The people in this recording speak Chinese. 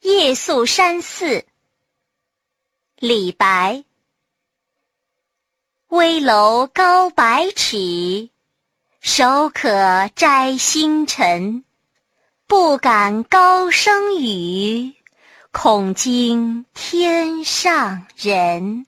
夜宿山寺李白。危楼高百尺手可摘星辰。不敢高声语恐惊天上人。